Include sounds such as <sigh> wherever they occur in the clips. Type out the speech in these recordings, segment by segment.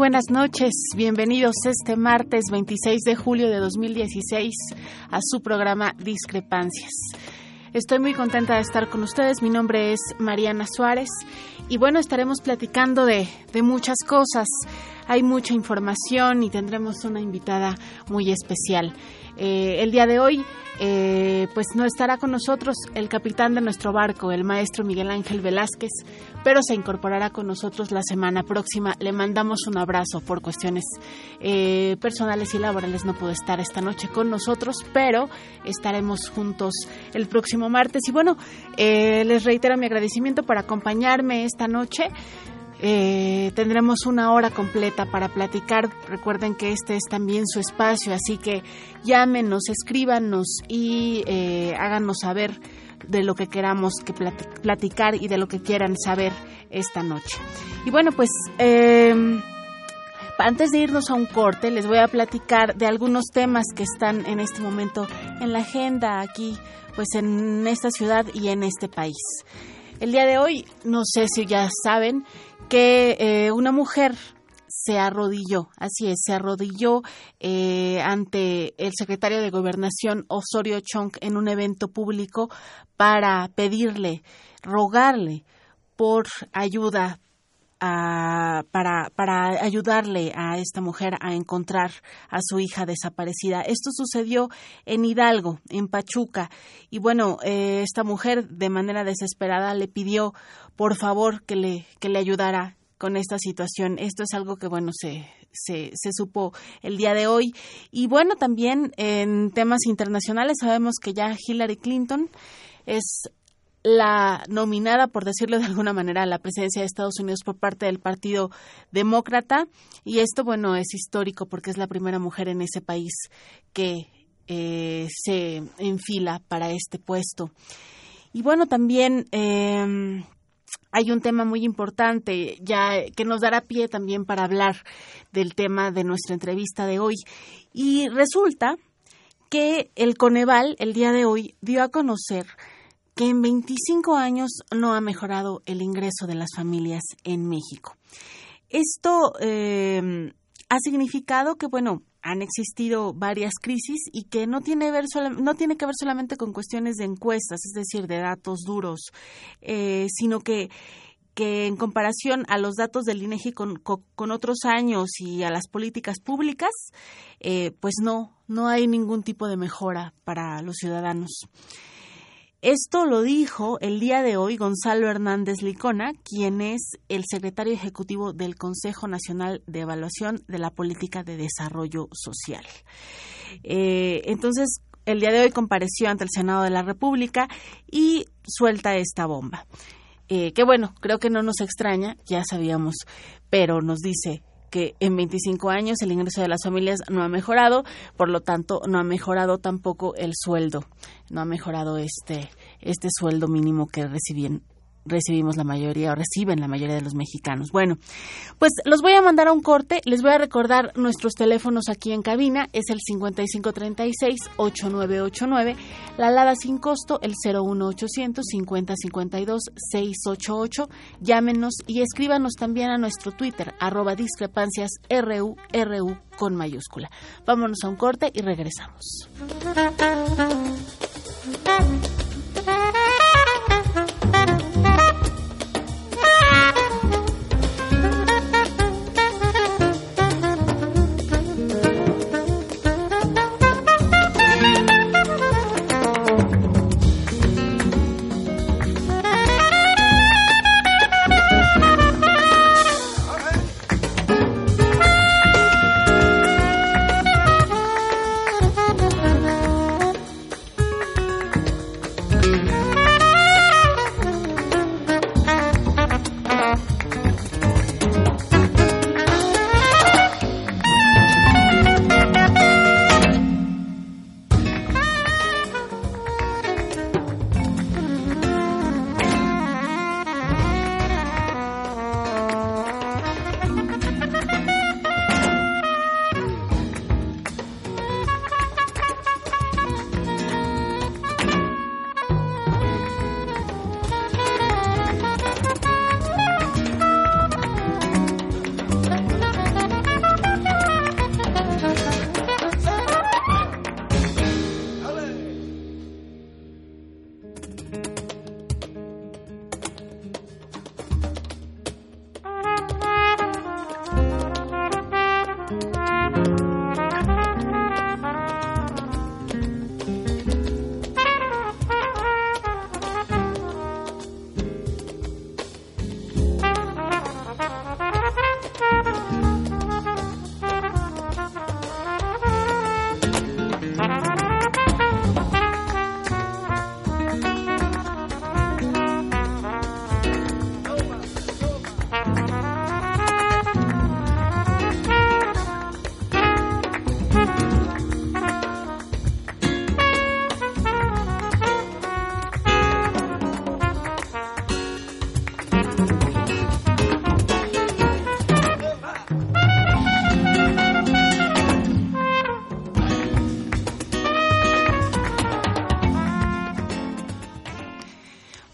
Buenas noches. Bienvenidos este martes 26 de julio de 2016 a su programa Discrepancias. Estoy muy contenta de estar con ustedes. Mi nombre es Mariana Suárez y bueno, estaremos platicando de, de muchas cosas. Hay mucha información y tendremos una invitada muy especial. Eh, el día de hoy, eh, pues no estará con nosotros el capitán de nuestro barco, el maestro Miguel Ángel Velázquez, pero se incorporará con nosotros la semana próxima. Le mandamos un abrazo por cuestiones eh, personales y laborales. No pudo estar esta noche con nosotros, pero estaremos juntos el próximo martes. Y bueno, les reitero mi agradecimiento por acompañarme esta noche. Eh, tendremos una hora completa para platicar. Recuerden que este es también su espacio, así que llámenos, escríbanos y eh, háganos saber de lo que queramos que platicar y de lo que quieran saber esta noche. Y bueno, pues em, antes de irnos a un corte, les voy a platicar de algunos temas que están en este momento en la agenda aquí, pues en esta ciudad y en este país. El día de hoy, no sé si ya saben, que eh, una mujer se arrodilló, así es, se arrodilló eh, ante el secretario de Gobernación Osorio Chong en un evento público para pedirle, rogarle por ayuda para, para ayudarle a esta mujer a encontrar a su hija desaparecida. Esto sucedió en Hidalgo, en Pachuca, y bueno, eh, esta mujer de manera desesperada le pidió por favor que le, que le ayudara con esta situación. Esto es algo que, bueno, se, se, se, supo el día de hoy. Y bueno, también en temas internacionales sabemos que ya Hillary Clinton es la nominada, por decirlo de alguna manera, a la presidencia de Estados Unidos por parte del Partido Demócrata. Y esto, bueno, es histórico porque es la primera mujer en ese país que eh, se enfila para este puesto. Y bueno, también eh, hay un tema muy importante ya que nos dará pie también para hablar del tema de nuestra entrevista de hoy. Y resulta que el Coneval el día de hoy dio a conocer que en 25 años no ha mejorado el ingreso de las familias en México. Esto eh, ha significado que, bueno, han existido varias crisis y que no tiene, ver no tiene que ver solamente con cuestiones de encuestas, es decir, de datos duros, eh, sino que que en comparación a los datos del INEGI con, con, otros años y a las políticas públicas, eh, pues no, no hay ningún tipo de mejora para los ciudadanos. Esto lo dijo el día de hoy Gonzalo Hernández Licona, quien es el secretario ejecutivo del Consejo Nacional de Evaluación de la Política de Desarrollo Social. Eh, entonces, el día de hoy compareció ante el Senado de la República y suelta esta bomba. Eh, que bueno, creo que no nos extraña, ya sabíamos, pero nos dice que en 25 años el ingreso de las familias no ha mejorado, por lo tanto no ha mejorado tampoco el sueldo, no ha mejorado este, este sueldo mínimo que reciben recibimos la mayoría o reciben la mayoría de los mexicanos. Bueno, pues los voy a mandar a un corte, les voy a recordar nuestros teléfonos aquí en cabina, es el 5536-8989, la alada sin costo, el 01800 5052 688, llámenos y escríbanos también a nuestro Twitter, arroba discrepancias RU, RU con mayúscula. Vámonos a un corte y regresamos.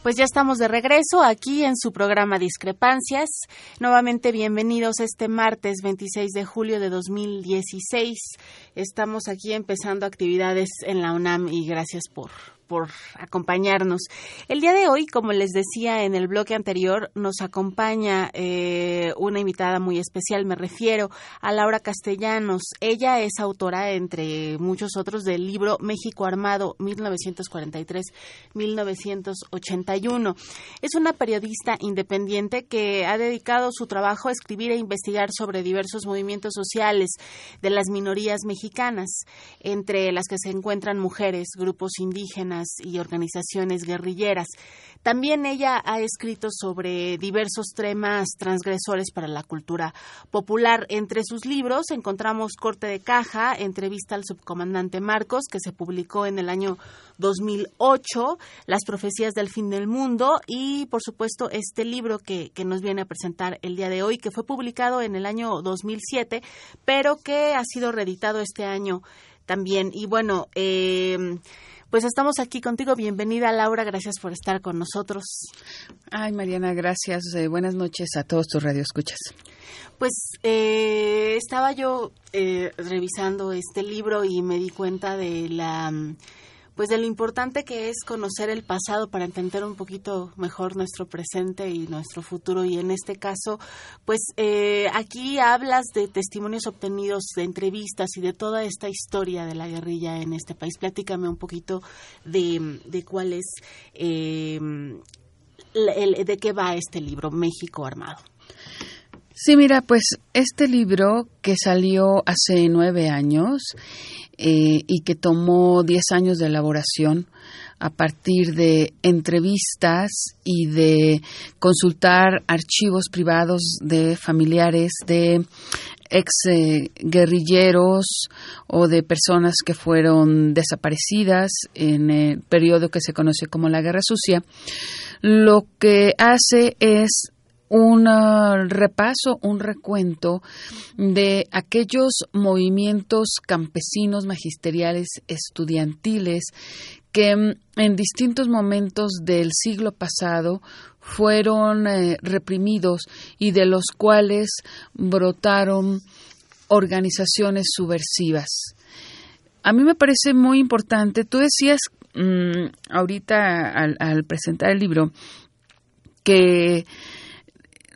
Pues ya estamos de regreso aquí en su programa Discrepancias. Nuevamente bienvenidos este martes 26 de julio de 2016. Estamos aquí empezando actividades en la UNAM y gracias por por acompañarnos. El día de hoy, como les decía en el bloque anterior, nos acompaña eh, una invitada muy especial. Me refiero a Laura Castellanos. Ella es autora, entre muchos otros, del libro México Armado 1943-1981. Es una periodista independiente que ha dedicado su trabajo a escribir e investigar sobre diversos movimientos sociales de las minorías mexicanas, entre las que se encuentran mujeres, grupos indígenas, y organizaciones guerrilleras. También ella ha escrito sobre diversos temas transgresores para la cultura popular. Entre sus libros encontramos Corte de Caja, entrevista al subcomandante Marcos, que se publicó en el año 2008, Las profecías del fin del mundo y, por supuesto, este libro que, que nos viene a presentar el día de hoy, que fue publicado en el año 2007, pero que ha sido reeditado este año también. Y bueno, eh, pues estamos aquí contigo. Bienvenida, Laura. Gracias por estar con nosotros. Ay, Mariana, gracias. Eh, buenas noches a todos tus radioescuchas. Pues eh, estaba yo eh, revisando este libro y me di cuenta de la pues de lo importante que es conocer el pasado para entender un poquito mejor nuestro presente y nuestro futuro. Y en este caso, pues eh, aquí hablas de testimonios obtenidos, de entrevistas y de toda esta historia de la guerrilla en este país. Platícame un poquito de, de cuál es, eh, de qué va este libro, México Armado. Sí, mira, pues este libro que salió hace nueve años eh, y que tomó diez años de elaboración a partir de entrevistas y de consultar archivos privados de familiares de ex eh, guerrilleros o de personas que fueron desaparecidas en el periodo que se conoce como la Guerra Sucia, lo que hace es un uh, repaso, un recuento de aquellos movimientos campesinos, magisteriales, estudiantiles que mm, en distintos momentos del siglo pasado fueron eh, reprimidos y de los cuales brotaron organizaciones subversivas. A mí me parece muy importante, tú decías mm, ahorita al presentar el libro que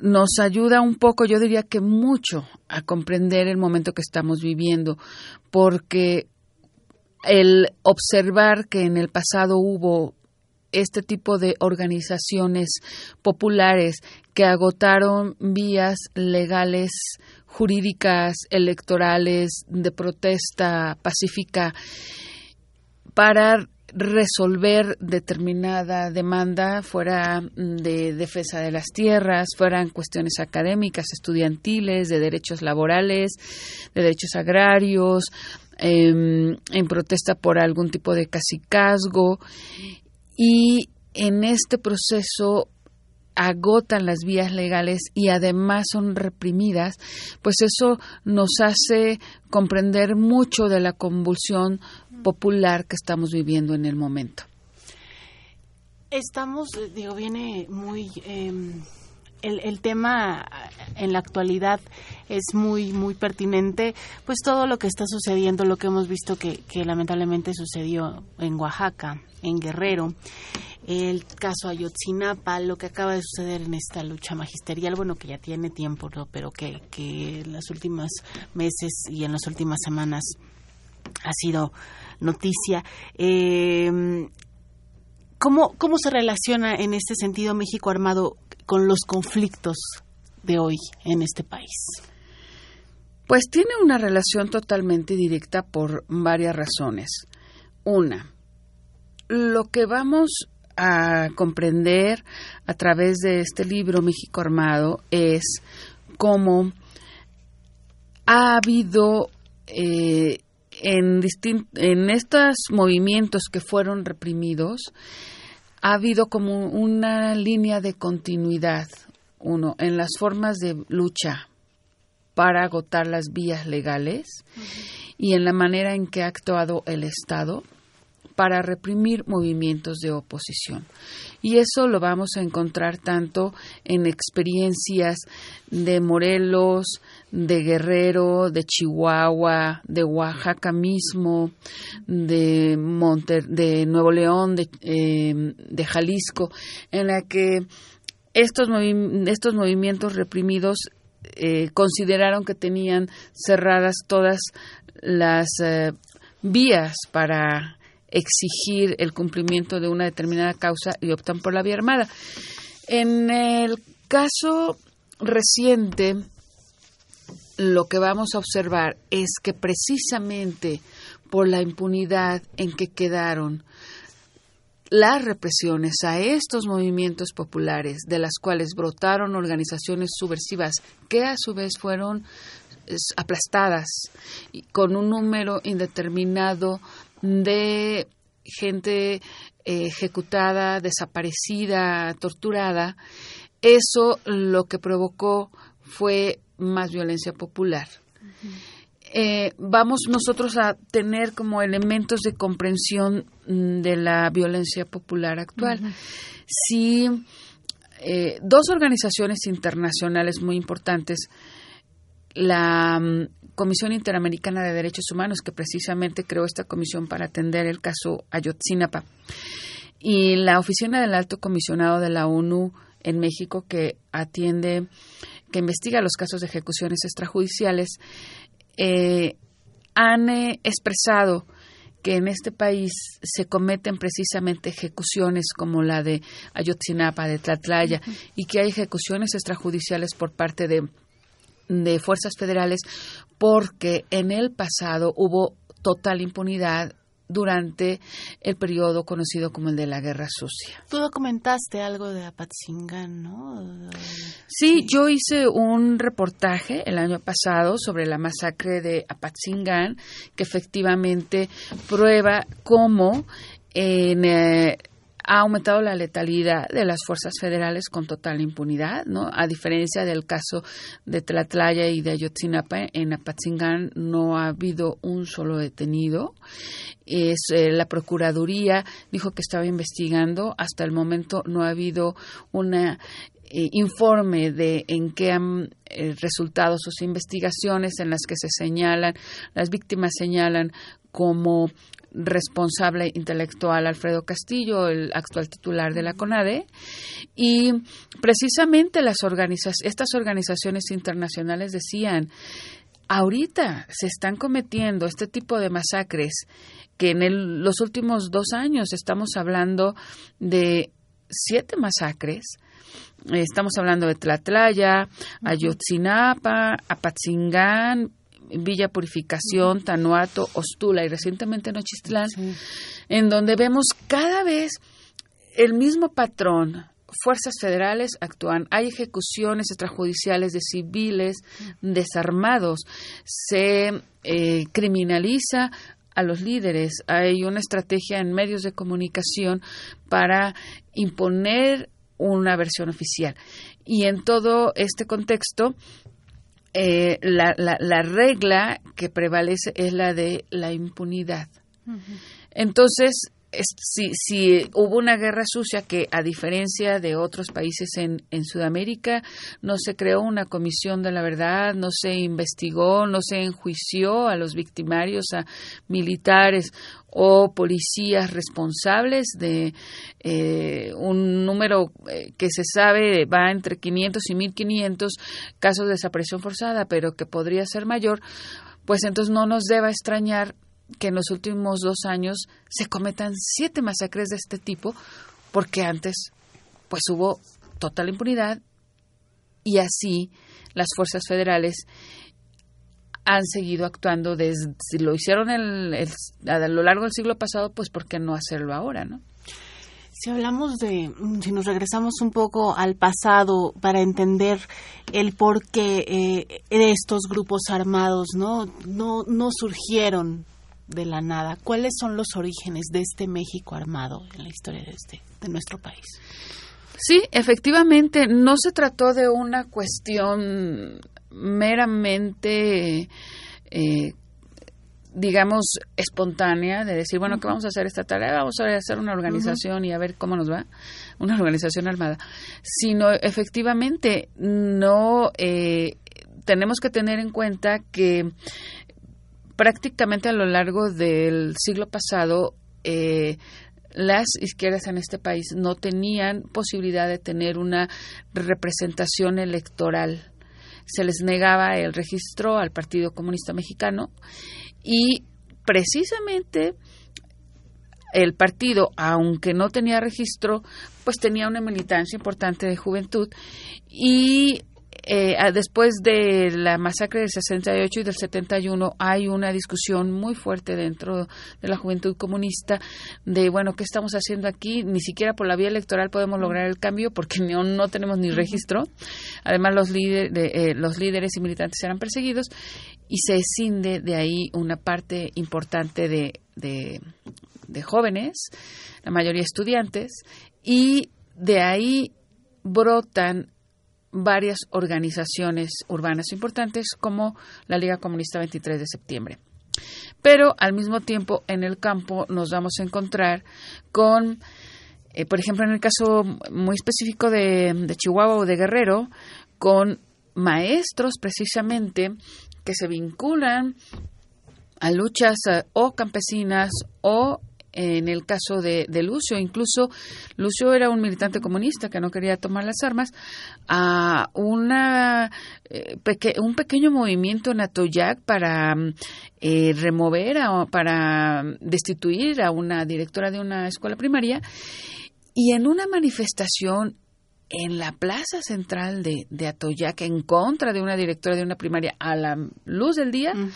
nos ayuda un poco, yo diría que mucho, a comprender el momento que estamos viviendo, porque el observar que en el pasado hubo este tipo de organizaciones populares que agotaron vías legales, jurídicas, electorales, de protesta pacífica, para resolver determinada demanda, fuera mm, de defensa de las tierras, fueran cuestiones académicas, estudiantiles, de derechos laborales, de derechos agrarios, em, en protesta por algún tipo de casicazgo. Y en este proceso agotan las vías legales y además son reprimidas, pues eso nos hace comprender mucho de la convulsión popular que estamos viviendo en el momento. Estamos, digo, viene muy... Em, el, tema en la actualidad es muy muy pertinente pues todo lo que está sucediendo lo que hemos visto que, que lamentablemente sucedió en Oaxaca en Guerrero el caso Ayotzinapa, lo que acaba de suceder en esta lucha magisterial, bueno, que ya tiene tiempo, pero que, que en los últimos meses y en las últimas semanas ha sido noticia. Eh, ¿cómo, ¿Cómo se relaciona en este sentido México armado con los conflictos de hoy en este país? Pues tiene una relación totalmente directa por varias razones. Una, lo que vamos a comprender a través de este libro México Armado es cómo ha habido eh, en, en estos movimientos que fueron reprimidos, ha habido como una línea de continuidad, uno, en las formas de lucha para agotar las vías legales y en la manera en que ha actuado el Estado para reprimir movimientos de oposición. Y eso lo vamos a encontrar tanto en experiencias de Morelos, de Guerrero, de Chihuahua, de Oaxaca mismo, de, de Nuevo León, de, eh, de Jalisco, en la que estos, estos movimientos reprimidos eh, consideraron que tenían cerradas todas las eh, vías para exigir el cumplimiento de una determinada causa y optan por la vía armada. En el caso reciente, lo que vamos a observar es que precisamente por la impunidad en que quedaron las represiones a estos movimientos populares, de las cuales brotaron organizaciones subversivas que a su vez fueron aplastadas con un número indeterminado de gente eh, ejecutada, desaparecida, torturada, eso lo que provocó fue más violencia popular. Eh, vamos nosotros a tener como elementos de comprensión mm, de la violencia popular actual. Si eh, dos organizaciones internacionales muy importantes, la mm, Comisión Interamericana de Derechos Humanos, que precisamente creó esta comisión para atender el caso Ayotzinapa, y la Oficina del Alto Comisionado de la ONU en México, que atiende, que investiga los casos de ejecuciones extrajudiciales, eh, han eh, expresado que en este país se cometen precisamente ejecuciones como la de Ayotzinapa, de Tlatlaya, y que hay ejecuciones extrajudiciales por parte de de fuerzas federales porque en el pasado hubo total impunidad durante el periodo conocido como el de la Guerra Sucia. Tú documentaste algo de Apatzingán, ¿no? Sí, yo hice un reportaje el año pasado sobre la masacre de Apatzingán, que efectivamente prueba cómo en, eh, ha aumentado la letalidad de las fuerzas federales con total impunidad, ¿no? A diferencia del caso de Tlatlaya y de Ayotzinapa, en Apatzingán no ha habido un solo detenido. Es, eh, la Procuraduría dijo que estaba investigando. Hasta el momento no ha habido un eh, informe de en qué han eh, resultado sus investigaciones en las que se señalan, las víctimas señalan como responsable intelectual Alfredo Castillo, el actual titular de la CONADE, y precisamente las estas organizaciones internacionales decían, ahorita se están cometiendo este tipo de masacres que en los últimos dos años estamos hablando de siete masacres, Estamos hablando de Tlatlaya, Ayotzinapa, Apatzingán, Villa Purificación, Tanuato, Ostula y recientemente Nochistlán, en donde vemos cada vez el mismo patrón. Fuerzas federales actúan, hay ejecuciones extrajudiciales de civiles desarmados, se eh, criminaliza a los líderes, hay una estrategia en medios de comunicación para imponer una versión oficial. Y en todo este contexto, eh, la, la, regla que prevalece es la de la impunidad. Entonces, si, si hubo una guerra sucia que, a diferencia de otros países en, en Sudamérica, no se creó una comisión de la verdad, no se investigó, no se enjuició a los victimarios, a militares o policías responsables de eh, un número eh, que se sabe va entre 500 y 1500 casos de desaparición forzada, pero que podría ser mayor, pues entonces no nos deba extrañar que en los últimos dos años se cometan siete masacres de este tipo, porque antes pues hubo total impunidad y así las fuerzas federales han seguido actuando desde si lo hicieron el, a lo largo del siglo pasado, pues ¿por qué no hacerlo ahora, no? Si hablamos de, si nos regresamos un poco al pasado para entender el por qué eh, estos grupos armados no, no, no surgieron de la nada. ¿Cuáles son los orígenes de este México armado en la historia de, este, de nuestro país? Sí, efectivamente, no se trató de una cuestión meramente, eh, digamos, espontánea, de decir, bueno, ¿qué vamos a hacer esta tarea? Vamos a hacer una organización y a ver cómo nos va, una organización armada, sino efectivamente no eh, tenemos que tener en cuenta que prácticamente a lo largo del siglo pasado, eh, las izquierdas en este país no tenían posibilidad de tener una representación electoral. Se les negaba el registro al Partido Comunista Mexicano y precisamente el partido, aunque no tenía registro, pues tenía una militancia importante de juventud y eh, después de la masacre del 68 y del 71 hay una discusión muy fuerte dentro de la juventud comunista de, bueno, ¿qué estamos haciendo aquí? Ni siquiera por la vía electoral podemos lograr el cambio porque no, no tenemos ni registro. Además, los, líderes eh, los líderes y militantes eran perseguidos y se escinde de ahí una parte importante de, de jóvenes, la mayoría estudiantes, y de ahí brotan varias organizaciones urbanas importantes como la Liga Comunista 23 de septiembre. Pero al mismo tiempo en el campo nos vamos a encontrar con, eh, por ejemplo, en el caso muy específico de, Chihuahua o de Guerrero, con maestros precisamente que se vinculan a luchas eh, o campesinas o en el caso de, Lucio. Incluso Lucio era un militante comunista que no quería tomar las armas a una, eh, un pequeño movimiento en Atoyac para eh, remover, a, para destituir a una directora de una escuela primaria. Y en una manifestación en la plaza central de, de Atoyac, en contra de una directora de una primaria a la luz del día, mm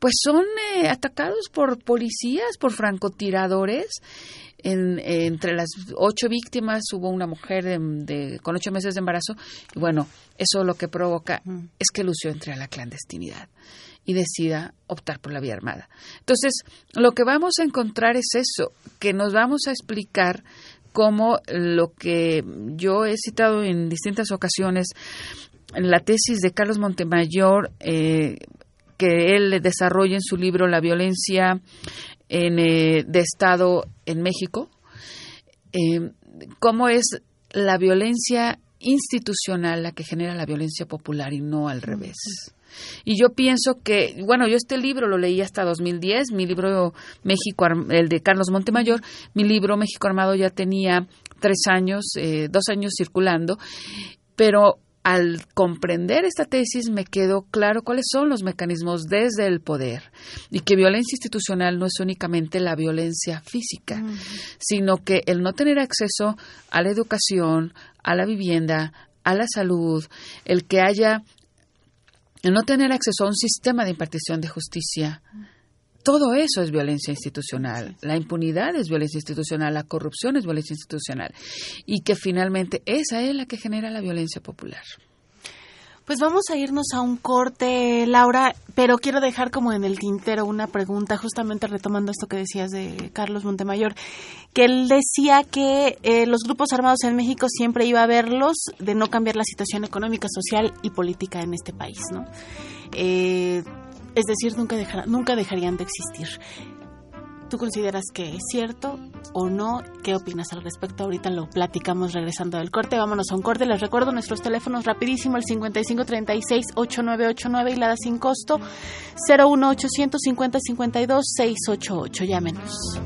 pues son eh, atacados por policías, por francotiradores. entre las ocho víctimas hubo una mujer con ocho meses de embarazo y bueno, eso lo que provoca es que Lucio entre a la clandestinidad y decida optar por la vía armada. Entonces, lo que vamos a encontrar es eso, que nos vamos a explicar cómo lo que yo he citado en distintas ocasiones, la tesis de Carlos Montemayor, eh, que él desarrolla en su libro La violencia en, eh, de Estado en México, eh, cómo es la violencia institucional la que genera la violencia popular y no al revés. Y yo pienso que, bueno, yo este libro lo leí hasta 2010, mi libro México, el de Carlos Montemayor, mi libro México Armado ya tenía tres años, eh, dos años circulando, pero al comprender esta tesis me quedó claro cuáles son los mecanismos desde el poder y que violencia institucional no es únicamente la violencia física, sino que el no tener acceso a la educación, a la vivienda, a la salud, el que haya el no tener acceso a un sistema de impartición de justicia, todo eso es violencia institucional. La impunidad es violencia institucional, la corrupción es violencia institucional. Y que finalmente esa es la que genera la violencia popular. Pues vamos a irnos a un corte, Laura, pero quiero dejar como en el tintero una pregunta, justamente retomando esto que decías de Carlos Montemayor, que él decía que eh, los grupos armados en México siempre iba a verlos de no cambiar la situación económica, social y política en este país, ¿no? Eh, es decir, nunca, nunca dejarían de existir. ¿Tú consideras que es cierto o no? ¿Qué opinas al respecto? Ahorita lo platicamos regresando del corte. Vámonos a un corte. Les recuerdo nuestros teléfonos rapidísimo, el 5536-8989 y la da sin costo 01850 52 688. Llámenos.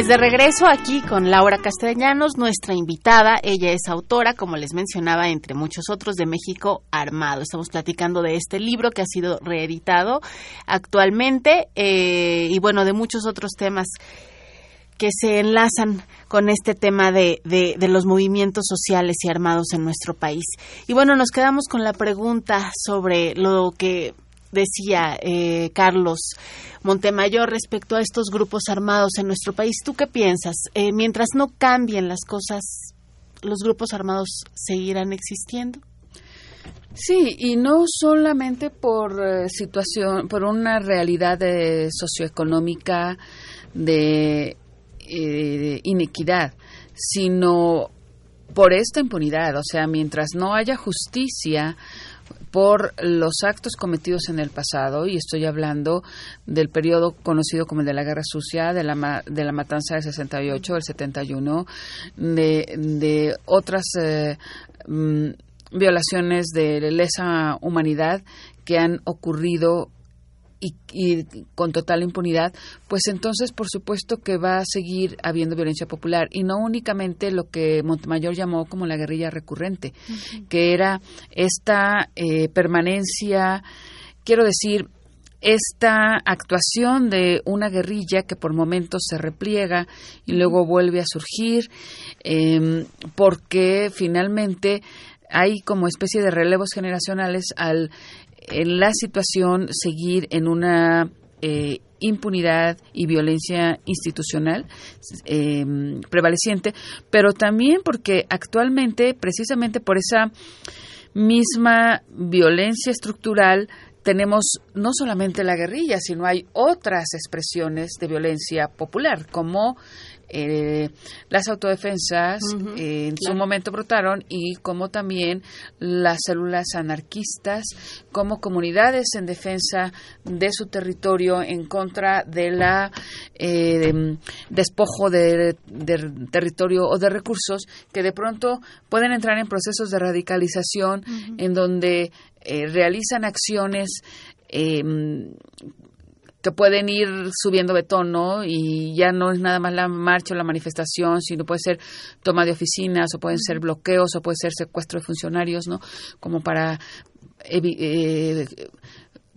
Pues de regreso aquí con Laura Castellanos, nuestra invitada. Ella es autora, como les mencionaba, entre muchos otros, de México Armado. Estamos platicando de este libro que ha sido reeditado actualmente eh, y bueno, de muchos otros temas que se enlazan con este tema de, de, los movimientos sociales y armados en nuestro país. Y bueno, nos quedamos con la pregunta sobre lo que decía eh, Carlos Montemayor respecto a estos grupos armados en nuestro país. ¿Tú qué piensas? Eh, mientras no cambien las cosas, ¿los grupos armados seguirán existiendo? Sí, y no solamente por eh, situación, por una realidad socioeconómica de, de inequidad, sino por esta impunidad. O sea, mientras no haya justicia, por los actos cometidos en el pasado, y estoy hablando del periodo conocido como el de la Guerra Sucia, de la, de la matanza del 68, del 71, de, de otras eh, mm, violaciones de lesa humanidad que han ocurrido y, con total impunidad, pues entonces por supuesto que va a seguir habiendo violencia popular y no únicamente lo que Montemayor llamó como la guerrilla recurrente, que era esta eh, permanencia, quiero decir, esta actuación de una guerrilla que por momentos se repliega y luego vuelve a surgir, em, porque finalmente hay como especie de relevos generacionales al la situación seguir en una eh, impunidad y violencia institucional em, prevaleciente, pero también porque actualmente, precisamente por esa misma violencia estructural, tenemos no solamente la guerrilla, sino hay otras expresiones de violencia popular, como eh, las autodefensas eh, en su momento brotaron y como también las células anarquistas como comunidades en defensa de su territorio en contra de la eh, despojo de, territorio o de recursos que de pronto pueden entrar en procesos de radicalización en donde realizan acciones que pueden ir subiendo de tono y ya no es nada más la marcha o la manifestación, sino puede ser toma de oficinas o pueden ser bloqueos o puede ser secuestro de funcionarios, ¿no? Como para eh,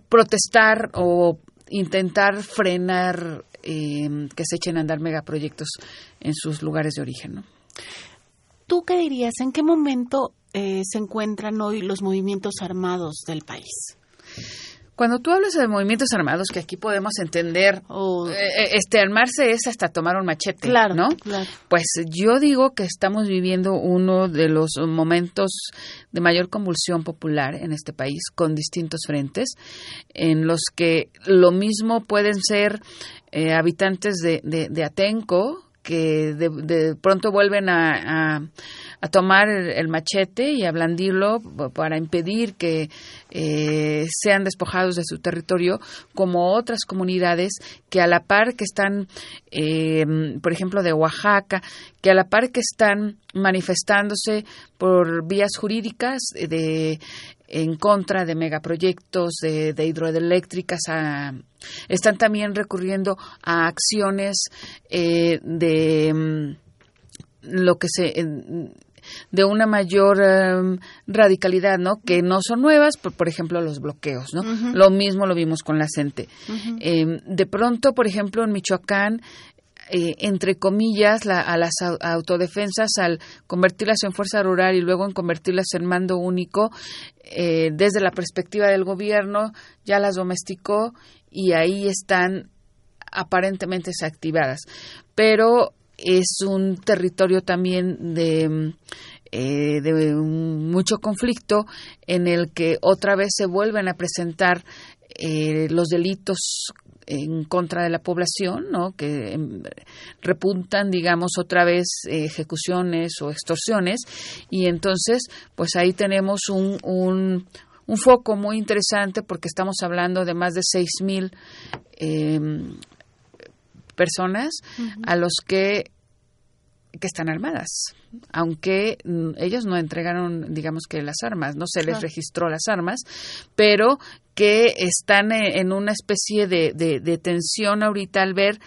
protestar o intentar frenar eh, que se echen a andar megaproyectos en sus lugares de origen, ¿no? ¿Tú qué dirías? ¿En qué momento eh, se encuentran hoy los movimientos armados del país? Cuando tú hablas de movimientos armados, que aquí podemos entender, oh. eh, eh, este armarse es hasta tomar un machete, claro, ¿no? Pues yo digo que estamos viviendo uno de los momentos de mayor convulsión popular en este país, con distintos frentes, en los que lo mismo pueden ser eh, habitantes de, de Atenco, que de, pronto vuelven a, a, tomar el, machete y a blandirlo para impedir que eh, sean despojados de su territorio, como otras comunidades que a la par que están, eh, por ejemplo, de Oaxaca, que a la par que están manifestándose por vías jurídicas de en contra de megaproyectos de, de hidroeléctricas, están también recurriendo a acciones eh, de mm, lo que se de una mayor em, radicalidad, ¿no? Que no son nuevas, por, ejemplo, los bloqueos, ¿no? Lo mismo lo vimos con la CENTE. Em, de pronto, por ejemplo, en Michoacán eh, entre comillas, a las autodefensas al convertirlas en fuerza rural y luego en convertirlas en mando único, eh, desde la perspectiva del gobierno, ya las domesticó y ahí están aparentemente desactivadas. Pero es un territorio también de, eh, de mucho conflicto en el que otra vez se vuelven a presentar los delitos en contra de la población, ¿no? que em, repuntan, digamos, otra vez ejecuciones o extorsiones, y entonces, pues ahí tenemos un, un, un foco muy interesante porque estamos hablando de más de 6.000 eh, personas a los que que están armadas, aunque mm, ellos no entregaron, digamos que las armas, no se les registró las armas, pero que están e, en una especie de, de, tensión ahorita al ver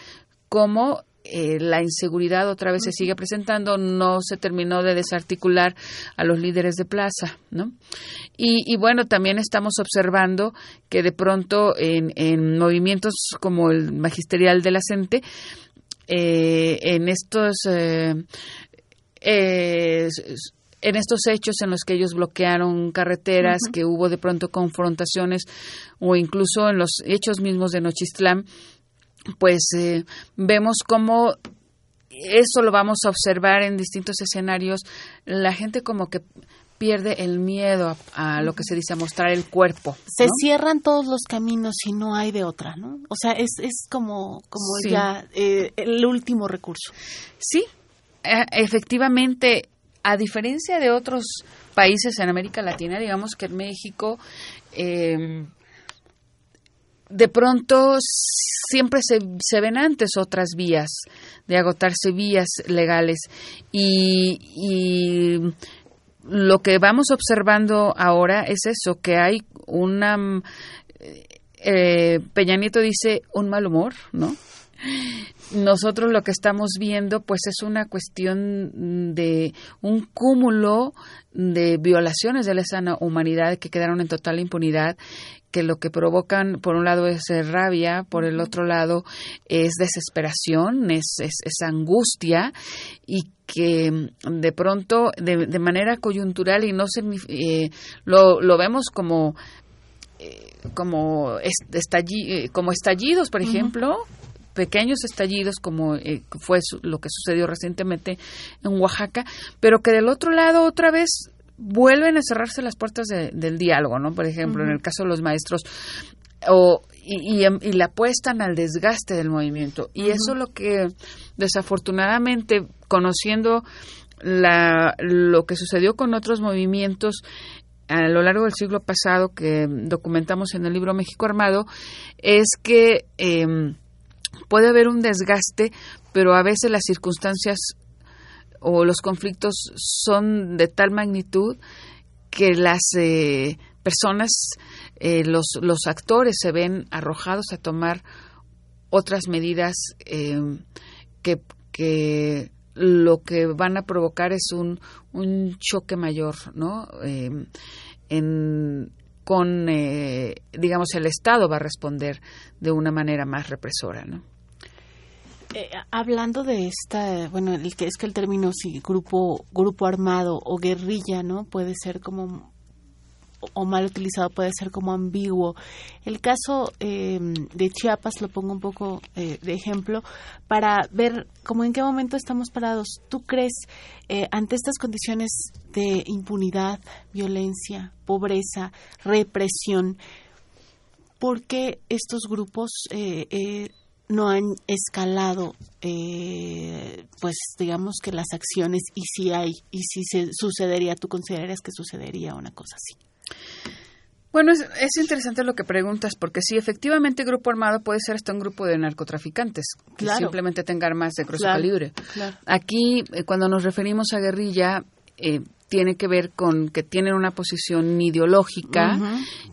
cómo eh, la inseguridad otra vez se sigue presentando, no se terminó de desarticular a los líderes de plaza, ¿no? Y, bueno, también estamos observando que de pronto en, en movimientos como el magisterial de la CENTE, eh, en estos eh, eh, en estos hechos en los que ellos bloquearon carreteras, que hubo de pronto confrontaciones o incluso en los hechos mismos de Nochistlán, pues vemos cómo eso lo vamos a observar en distintos escenarios. La gente como que pierde el miedo a, lo que se dice a mostrar el cuerpo. Se cierran todos los caminos y no hay de otra, ¿no? O sea, es, es como, como ya eh, el último recurso. Sí, e, efectivamente, a diferencia de otros países en América Latina, digamos que en México, em, de pronto siempre se, se, ven antes otras vías de agotarse vías legales y, y lo que vamos observando ahora es eso, que hay una... Eh, Peña Nieto dice un mal humor, ¿no? nosotros lo que estamos viendo pues es una cuestión de un cúmulo de violaciones de la sana humanidad que quedaron en total impunidad que lo que provocan por un lado es eh, rabia, por el otro lado es desesperación, es, es, angustia y que mm, de pronto de, manera coyuntural y no eh, lo, lo vemos como eh, como, como estallidos, por ejemplo, pequeños estallidos como eh, fue lo que sucedió recientemente en Oaxaca, pero que del otro lado otra vez vuelven a cerrarse las puertas del diálogo, ¿no? Por ejemplo, en el caso de los maestros, o, y, y, le apuestan al desgaste del movimiento. Y eso es lo que, desafortunadamente, conociendo la, lo que sucedió con otros movimientos a lo largo del siglo pasado que documentamos en el libro México Armado, es que em, puede haber un desgaste, pero a veces las circunstancias o los conflictos son de tal magnitud que las eh, personas, eh, los, los actores se ven arrojados a tomar otras medidas eh, que, que, lo que van a provocar es un, un choque mayor, ¿no? en, con, digamos, el Estado va a responder de una manera más represora, ¿no? Eh, hablando de esta, bueno, el que es que el término sí, grupo, grupo armado o guerrilla, ¿no? Puede ser como o mal utilizado puede ser como ambiguo. El caso eh, de Chiapas lo pongo un poco eh, de ejemplo para ver cómo en qué momento estamos parados. ¿Tú crees ante estas condiciones de impunidad, violencia, pobreza, represión, por qué estos grupos no han escalado, eh, pues digamos que las acciones y si hay, y si se sucedería, ¿tú considerarías que sucedería una cosa así? Bueno, es, interesante lo que preguntas, porque sí, efectivamente Grupo Armado puede ser hasta un grupo de narcotraficantes, que simplemente tengan armas de grueso calibre. Aquí, eh, cuando nos referimos a guerrilla, eh, tiene que ver con que tienen una posición ideológica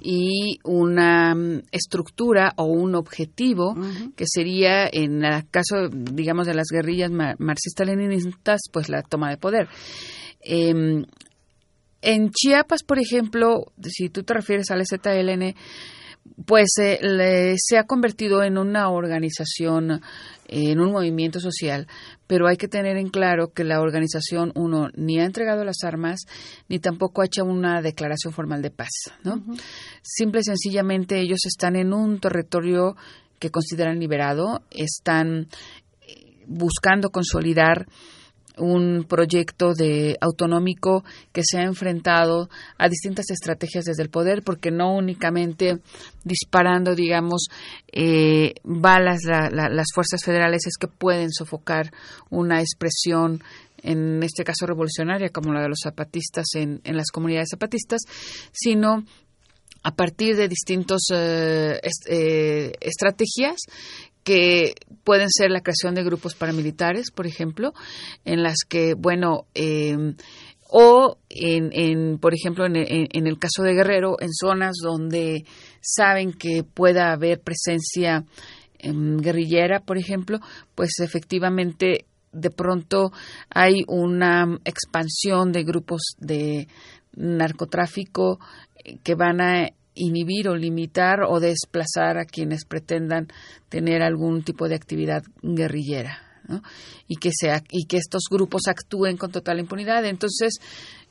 y una mm, estructura o un objetivo que sería, en el caso, digamos, de las guerrillas marxistas-leninistas, pues la toma de poder. Em, en Chiapas, por ejemplo, si tú te refieres al ZLN, pues eh, se ha convertido en una organización, en un movimiento social, pero hay que tener en claro que la organización, uno, ni ha entregado las armas, ni tampoco ha hecho una declaración formal de paz, ¿no? Simple y sencillamente ellos están en un territorio que consideran liberado, están eh, buscando consolidar un proyecto de autonómico que se ha enfrentado a distintas estrategias desde el poder, porque no únicamente disparando, digamos, eh, balas las fuerzas federales es que pueden sofocar una expresión en este caso revolucionaria como la de los zapatistas en, en las comunidades zapatistas, sino a partir de distintas eh, eh, estrategias que pueden ser la creación de grupos paramilitares, por ejemplo, en las que, bueno, em, o en, en, por ejemplo, en, en, el caso de Guerrero, en zonas donde saben que pueda haber presencia em, guerrillera, por ejemplo, pues efectivamente de pronto hay una expansión de grupos de narcotráfico que van a inhibir o limitar o desplazar a quienes pretendan tener algún tipo de actividad guerrillera. y que sea y que estos grupos actúen con total impunidad entonces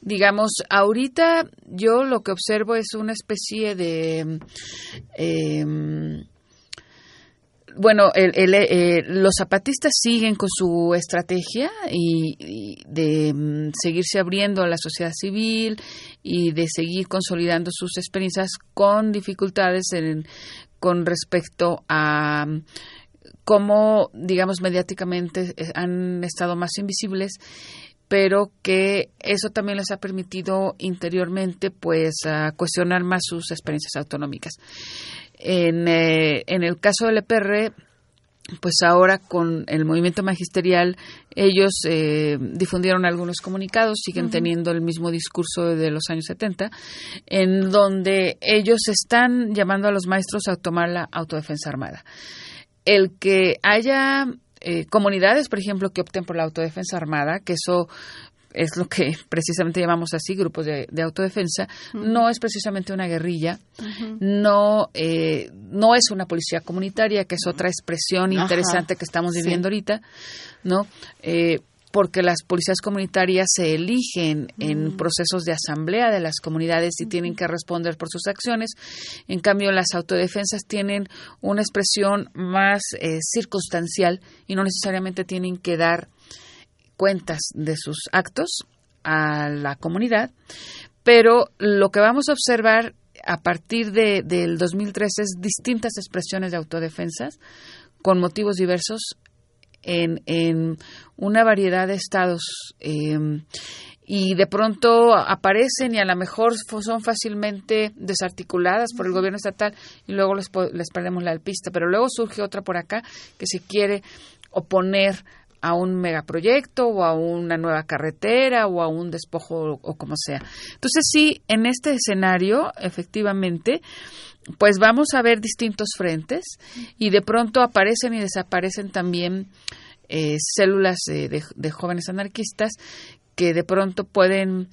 digamos ahorita yo lo que observo es una especie de eh, bueno, eh, los zapatistas siguen con su estrategia y, de mm, seguirse abriendo a la sociedad civil y de seguir consolidando sus experiencias con dificultades con respecto a mm, cómo, digamos, mediáticamente eh, han estado más invisibles pero que eso también les ha permitido interiormente pues cuestionar más sus experiencias autonómicas. En, eh, en el caso del EPR, pues ahora con el movimiento magisterial ellos eh, difundieron algunos comunicados, siguen teniendo el mismo discurso de los años 70, en donde ellos están llamando a los maestros a tomar la autodefensa armada. el que haya eh, comunidades, por ejemplo, que opten por la autodefensa armada, que eso es lo que precisamente llamamos así, grupos de, autodefensa, no es precisamente una guerrilla, no, eh, no es una policía comunitaria, que es otra expresión interesante que estamos viviendo ahorita, ¿no? Eh, porque las policías comunitarias se eligen en procesos de asamblea de las comunidades y tienen que responder por sus acciones. En cambio, las autodefensas tienen una expresión más eh, circunstancial y no necesariamente tienen que dar cuentas de sus actos a la comunidad. Pero lo que vamos a observar a partir de, del 2013 es distintas expresiones de autodefensas con motivos diversos en, en una variedad de estados. Em, y de pronto aparecen y a lo mejor son fácilmente desarticuladas por el gobierno estatal y luego les, les perdemos la pista. Pero luego surge otra por acá que se quiere oponer a un megaproyecto o a una nueva carretera o a un despojo o como sea. Entonces sí, en este escenario, efectivamente, pues vamos a ver distintos frentes y de pronto aparecen y desaparecen también eh, células de, jóvenes anarquistas que de pronto pueden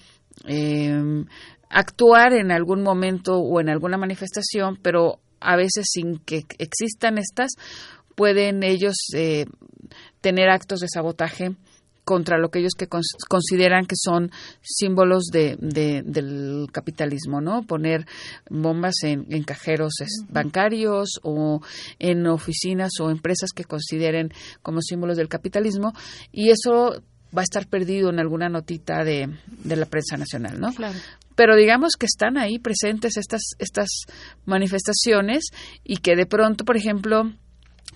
em, actuar en algún momento o en alguna manifestación, pero a veces sin que existan estas, pueden ellos eh, tener actos de sabotaje contra lo que ellos que consideran que son símbolos de, del capitalismo, ¿no? Poner bombas en, cajeros bancarios o en oficinas o empresas que consideren como símbolos del capitalismo y eso va a estar perdido en alguna notita de, de la prensa nacional, ¿no? Claro pero digamos que están ahí presentes estas estas manifestaciones y que de pronto, por ejemplo,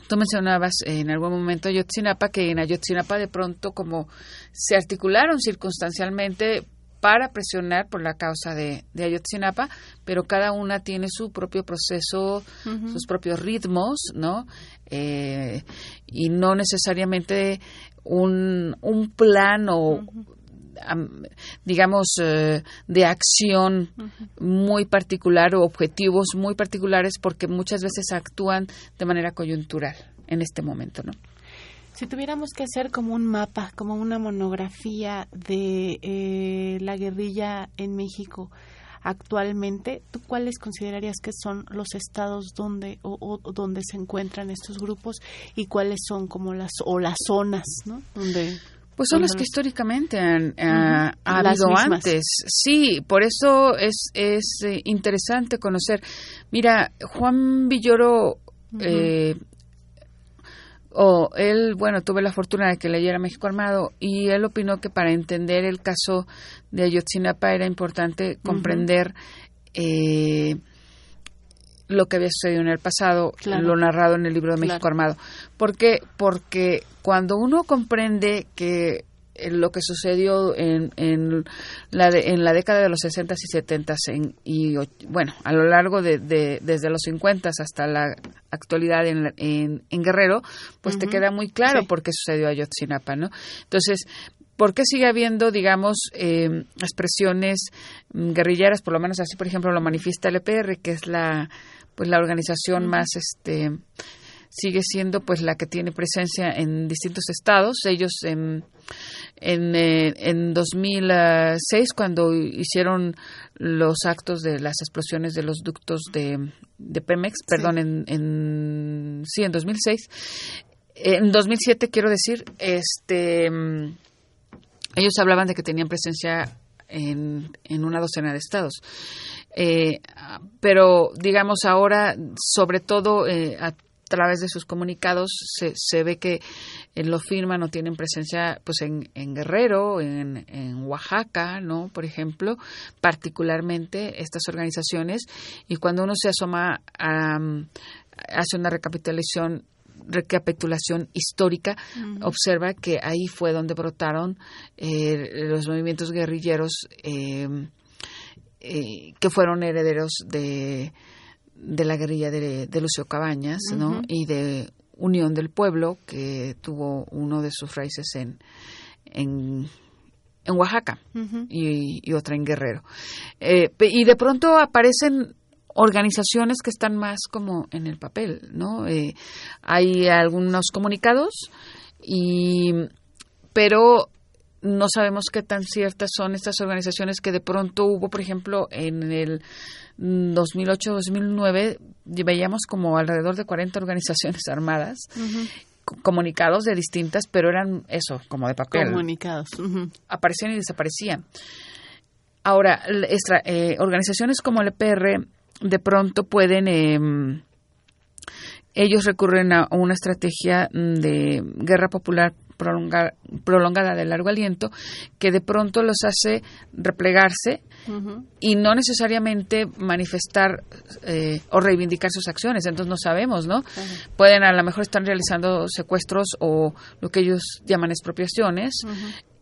Tú mencionabas en algún momento Ayotzinapa, que en Ayotzinapa de pronto como se articularon circunstancialmente para presionar por la causa de, Ayotzinapa, pero cada una tiene su propio proceso, sus propios ritmos, ¿no? Eh, y no necesariamente un, un plan o digamos, eh, de acción muy particular o objetivos muy particulares porque muchas veces actúan de manera coyuntural en este momento, ¿no? Si tuviéramos que hacer como un mapa, como una monografía de eh, la guerrilla en México actualmente, ¿tú cuáles considerarías que son los estados donde o, donde se encuentran estos grupos y cuáles son como las o las zonas, ¿no? Donde pues son las que históricamente han habido antes. Sí, por eso es, es eh, interesante conocer. Mira, Juan Villoro, eh, o él, bueno, tuve la fortuna de que leyera México Armado y él opinó que para entender el caso de Ayotzinapa era importante comprender eh, lo que había sucedido en el pasado, lo narrado en el libro de México Armado. ¿Por qué? Porque cuando uno comprende que eh, lo que sucedió en, en, la, en la década de los 60 y 70 y bueno, a lo largo de, desde los 50 hasta la actualidad en, en, Guerrero, pues te queda muy claro por qué sucedió Ayotzinapa, ¿no? Entonces, ¿Por qué sigue habiendo, digamos, eh, expresiones guerrilleras, por lo menos así, por ejemplo, lo manifiesta el EPR, que es la, pues, la organización más, este, sigue siendo, pues, la que tiene presencia en distintos estados. Ellos en, en, eh, en 2006, cuando hicieron los actos de las explosiones de los ductos de, de Pemex, perdón, en, en, sí, en 2006, en 2007 quiero decir, este ellos hablaban de que tenían presencia en, en una docena de estados. Eh, pero, digamos, ahora, sobre todo eh, a través de sus comunicados, se, se ve que eh, lo firman o tienen presencia pues en, en Guerrero, en, en, Oaxaca, ¿no? Por ejemplo, particularmente estas organizaciones. Y cuando uno se asoma a, hace una recapitulación recapitulación histórica, observa que ahí fue donde brotaron eh, los movimientos guerrilleros eh, eh, que fueron herederos de, de la guerrilla de, Lucio Cabañas ¿no? y de Unión del Pueblo, que tuvo uno de sus raíces en, en, en Oaxaca y, y, otra en Guerrero. y de pronto aparecen organizaciones que están más como en el papel, ¿no? Eh, hay algunos comunicados y pero no sabemos qué tan ciertas son estas organizaciones que de pronto hubo, por ejemplo, en el 2008-2009 veíamos como alrededor de 40 organizaciones <laughs> armadas. comunicados de distintas, pero eran eso, como de papel. Comunicados. Aparecían y desaparecían. Ahora, eh, organizaciones como el EPR de pronto pueden em, ellos recurren a una estrategia de guerra popular prolongada de largo aliento que de pronto los hace replegarse y no necesariamente manifestar eh, o reivindicar sus acciones. Entonces no sabemos, ¿no? Pueden a lo mejor estar realizando secuestros o lo que ellos llaman expropiaciones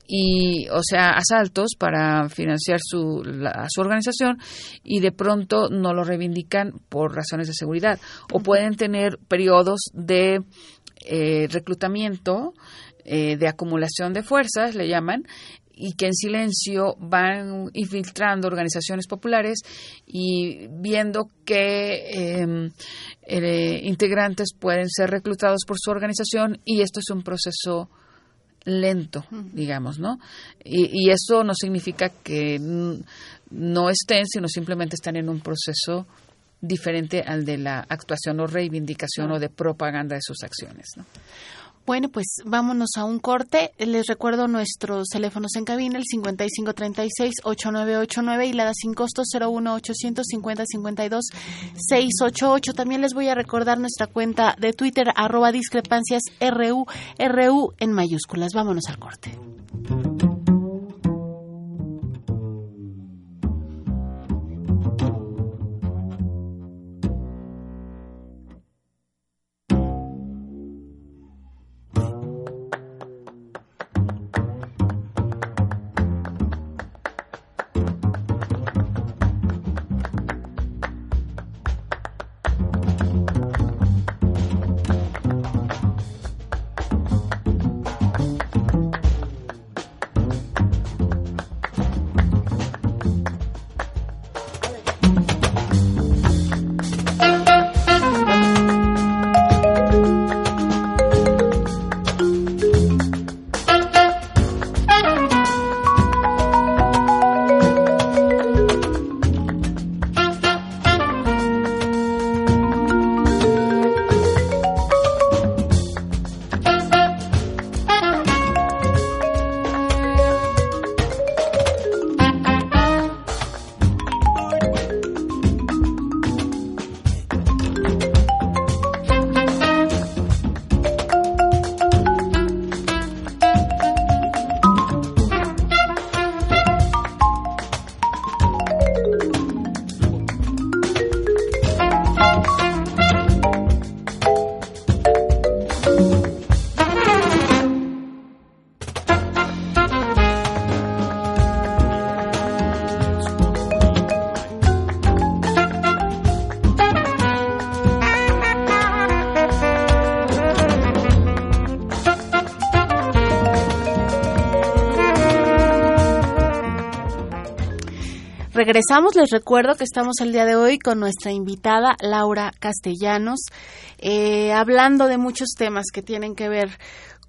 y o sea asaltos para financiar su, su organización y de pronto no lo reivindican por razones de seguridad. O pueden tener periodos de eh, reclutamiento eh, de acumulación de fuerzas le llaman y que en silencio van infiltrando organizaciones populares y viendo qué em, eh, integrantes pueden ser reclutados por su organización y esto es un proceso lento, digamos, ¿no? Y, eso no significa que no estén, sino simplemente están en un proceso diferente al de la actuación o reivindicación o de propaganda de sus acciones, ¿no? Bueno, pues vámonos a un corte. Les recuerdo nuestros teléfonos en cabina, el 5536-8989 y la da sin costo 01850-52-688. También les voy a recordar nuestra cuenta de Twitter, arroba discrepancias RU, RU en mayúsculas. Vámonos al corte. Regresamos, les recuerdo que estamos el día de hoy con nuestra invitada Laura Castellanos, eh, hablando de muchos temas que tienen que ver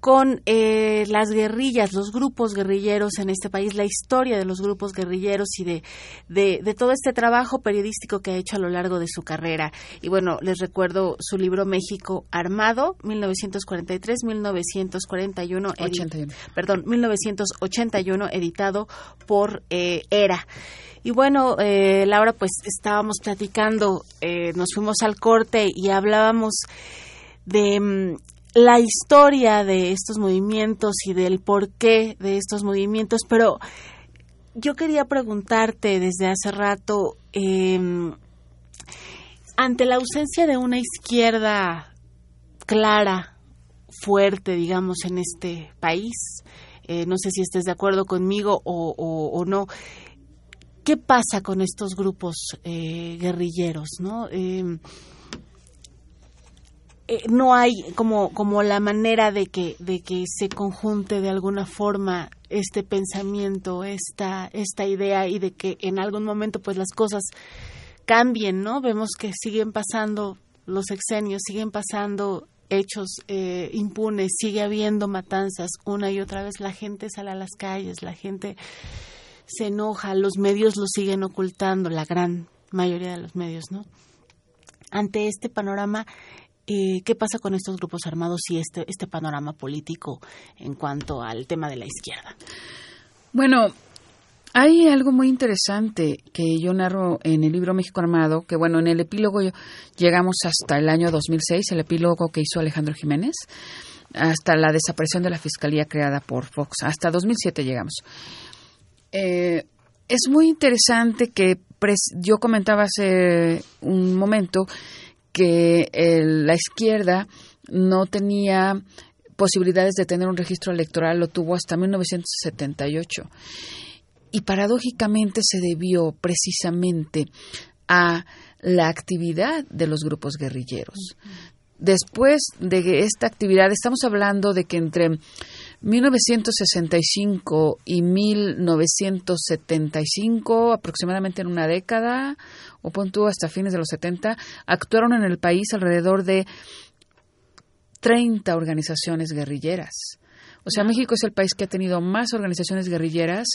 con eh, las guerrillas, los grupos guerrilleros en este país, la historia de los grupos guerrilleros y de, de, todo este trabajo periodístico que ha hecho a lo largo de su carrera. Y bueno, les recuerdo su libro México Armado, 1943-1941, perdón, 1981, editado por eh, ERA. Y bueno, eh, Laura, pues estábamos platicando, eh, nos fuimos al corte y hablábamos de mm, la historia de estos movimientos y del porqué de estos movimientos, pero yo quería preguntarte desde hace rato, em, ante la ausencia de una izquierda clara, fuerte, digamos, en este país, eh, no sé si estés de acuerdo conmigo o, no, ¿Qué pasa con estos grupos eh, guerrilleros? ¿no? Eh, no hay como, como la manera de que, de que se conjunte de alguna forma este pensamiento, esta, esta idea y de que en algún momento pues las cosas cambien, ¿no? Vemos que siguen pasando los exenios, siguen pasando hechos eh, impunes, sigue habiendo matanzas una y otra vez, la gente sale a las calles, la gente se enoja, los medios lo siguen ocultando, la gran mayoría de los medios, ¿no? Ante este panorama, eh, ¿qué pasa con estos grupos armados y este, este panorama político en cuanto al tema de la izquierda? Bueno, hay algo muy interesante que yo narro en el libro México Armado, que bueno, en el epílogo llegamos hasta el año 2006, el epílogo que hizo Alejandro Jiménez, hasta la desaparición de la fiscalía creada por Fox, hasta 2007 llegamos. Eh, es muy interesante que yo comentaba hace un momento que la izquierda no tenía posibilidades de tener un registro electoral, lo tuvo hasta 1978 y paradójicamente se debió precisamente a la actividad de los grupos guerrilleros. Después de esta actividad, estamos hablando de que entre 1965 y 1975, aproximadamente en una década, o punto hasta fines de los 70, actuaron en el país alrededor de 30 organizaciones guerrilleras. O sea, México es el país que ha tenido más organizaciones guerrilleras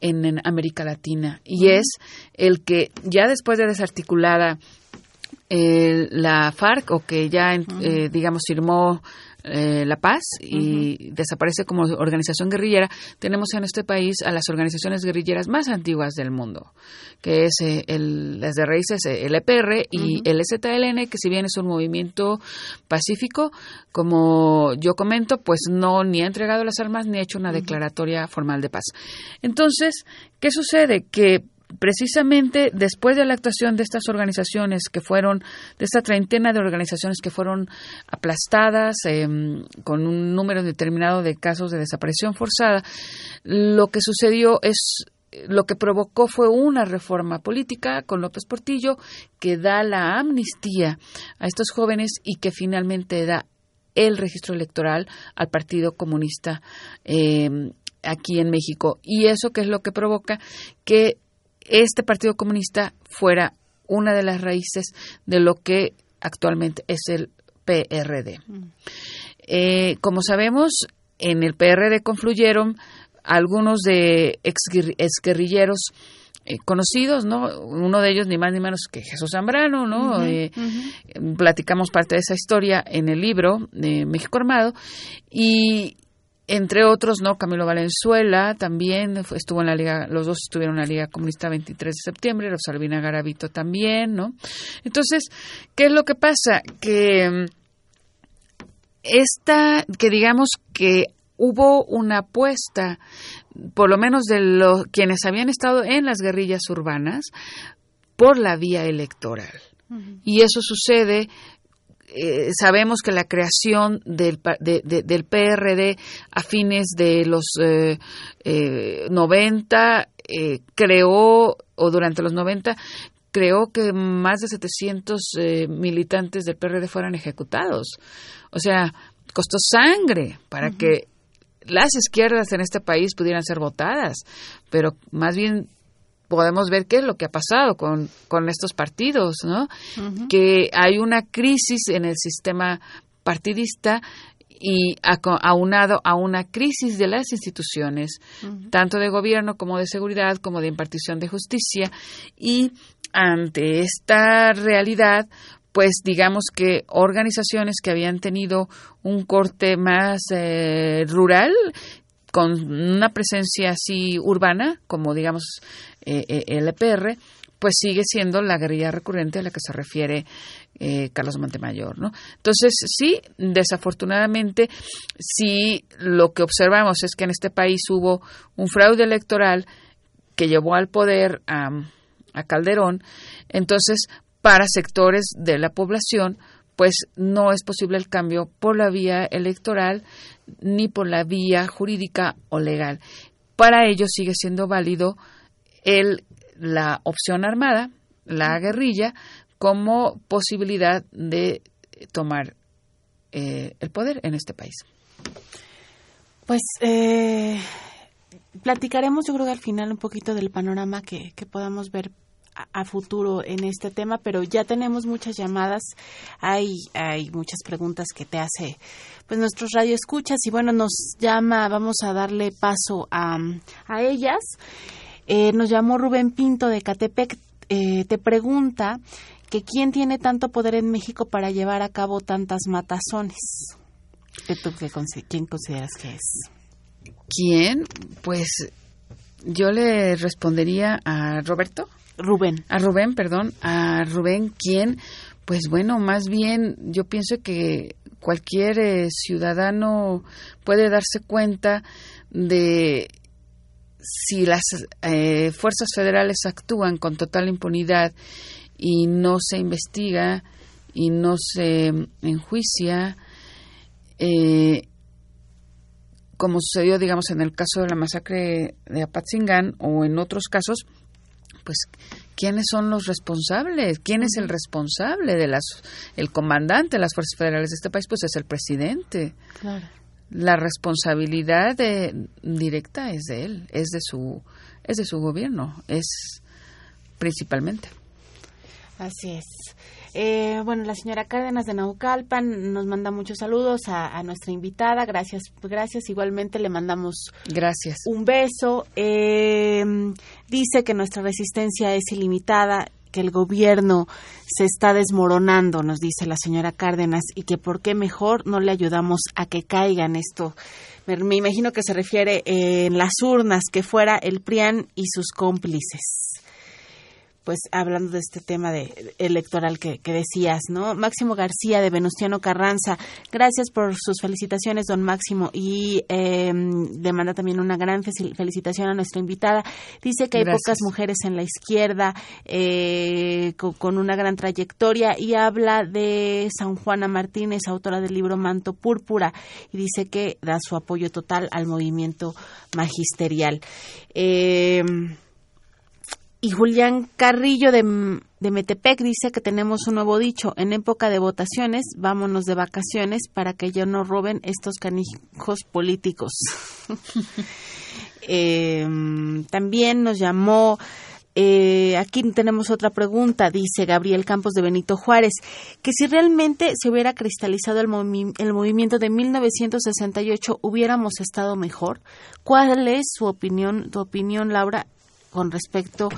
en, América Latina y es el que ya después de desarticulada la FARC o que ya, eh, digamos, firmó eh, la Paz y desaparece como organización guerrillera, tenemos en este país a las organizaciones guerrilleras más antiguas del mundo, que es eh, el, las de raíces, eh, el EPR y el EZLN, que si bien es un movimiento pacífico, como yo comento, pues no ni ha entregado las armas ni ha hecho una declaratoria formal de paz. Entonces, ¿qué sucede? Que precisamente después de la actuación de estas organizaciones que fueron, de esta treintena de organizaciones que fueron aplastadas em, con un número determinado de casos de desaparición forzada, lo que sucedió es lo que provocó fue una reforma política con López Portillo que da la amnistía a estos jóvenes y que finalmente da el registro electoral al Partido Comunista em, aquí en México. Y eso que es lo que provoca que este Partido Comunista fuera una de las raíces de lo que actualmente es el PRD. Eh, como sabemos, en el PRD confluyeron algunos de exguerrilleros eh, conocidos, ¿no? Uno de ellos ni más ni menos que Jesús Zambrano, ¿no? Eh, platicamos parte de esa historia en el libro de México Armado y, entre otros, ¿no? Camilo Valenzuela también estuvo en la Liga, los dos estuvieron en la Liga Comunista 23 de septiembre, Rosalvina Garavito también, ¿no? Entonces, ¿qué es lo que pasa? Que mm, esta, que digamos que hubo una apuesta, por lo menos de los quienes habían estado en las guerrillas urbanas, por la vía electoral. Y eso sucede eh, sabemos que la creación del, del PRD a fines de los eh, eh, 90 eh, creó, o durante los 90, creó que más de 700 militantes del PRD fueran ejecutados. O sea, costó sangre para que las izquierdas en este país pudieran ser votadas, pero más bien podemos ver qué es lo que ha pasado con, con estos partidos, ¿no? Que hay una crisis en el sistema partidista y aunado a una crisis de las instituciones, tanto de gobierno como de seguridad, como de impartición de justicia, y ante esta realidad, pues digamos que organizaciones que habían tenido un corte más eh, rural, con una presencia así urbana, como digamos eh, eh, el EPR, pues sigue siendo la guerrilla recurrente a la que se refiere eh, Carlos Montemayor, ¿no? Entonces, sí, desafortunadamente, sí, lo que observamos es que en este país hubo un fraude electoral que llevó al poder a, a Calderón, entonces, para sectores de la población, pues no es posible el cambio por la vía electoral ni por la vía jurídica o legal. Para ello sigue siendo válido el, la opción armada, la guerrilla, como posibilidad de tomar eh, el poder en este país. Pues eh, platicaremos, yo creo que al final un poquito del panorama que, que podamos ver a, futuro en este tema, pero ya tenemos muchas llamadas, hay, hay muchas preguntas que te hace pues nuestros radioescuchas y bueno, nos llama, vamos a darle paso a, a ellas. Eh, nos llamó Rubén Pinto de Catepec, eh, te pregunta que quién tiene tanto poder en México para llevar a cabo tantas matazones. ¿Tú quién consideras que es? ¿Quién? Pues yo le respondería a Roberto. Rubén. A Rubén, perdón. A Rubén, ¿quién? Pues bueno, más bien yo pienso que cualquier eh, ciudadano puede darse cuenta de si las eh, fuerzas federales actúan con total impunidad y no se investiga y no se enjuicia, eh, como sucedió, digamos, en el caso de la masacre de Apatzingán o en otros casos, pues quiénes son los responsables, quién es el responsable de las, el comandante de las fuerzas federales de este país, pues es el presidente. La responsabilidad directa es de él, es de su, es de su gobierno, es principalmente. Así es. Eh, bueno, la señora Cárdenas de Naucalpan nos manda muchos saludos a, nuestra invitada. Gracias, gracias. Igualmente le mandamos gracias. un beso. Eh, dice que nuestra resistencia es ilimitada que el gobierno se está desmoronando, nos dice la señora Cárdenas, y que por qué mejor no le ayudamos a que caigan esto. Me, me imagino que se refiere en las urnas, que fuera el PRIAN y sus cómplices pues hablando de este tema de electoral que, decías, ¿no? Máximo García de Venustiano Carranza, gracias por sus felicitaciones, don Máximo, y eh, le manda también una gran felicitación a nuestra invitada. Dice que hay pocas mujeres en la izquierda eh, con, una gran trayectoria y habla de San Juana Martínez, autora del libro Manto Púrpura, y dice que da su apoyo total al movimiento magisterial. Eh, y Julián Carrillo de, Metepec dice que tenemos un nuevo dicho, en época de votaciones, vámonos de vacaciones para que ya no roben estos canijos políticos. <laughs> Em, también nos llamó, eh, aquí tenemos otra pregunta, dice Gabriel Campos de Benito Juárez, que si realmente se hubiera cristalizado el, el movimiento de 1968, hubiéramos estado mejor. ¿Cuál es su opinión, tu opinión, Laura, con respecto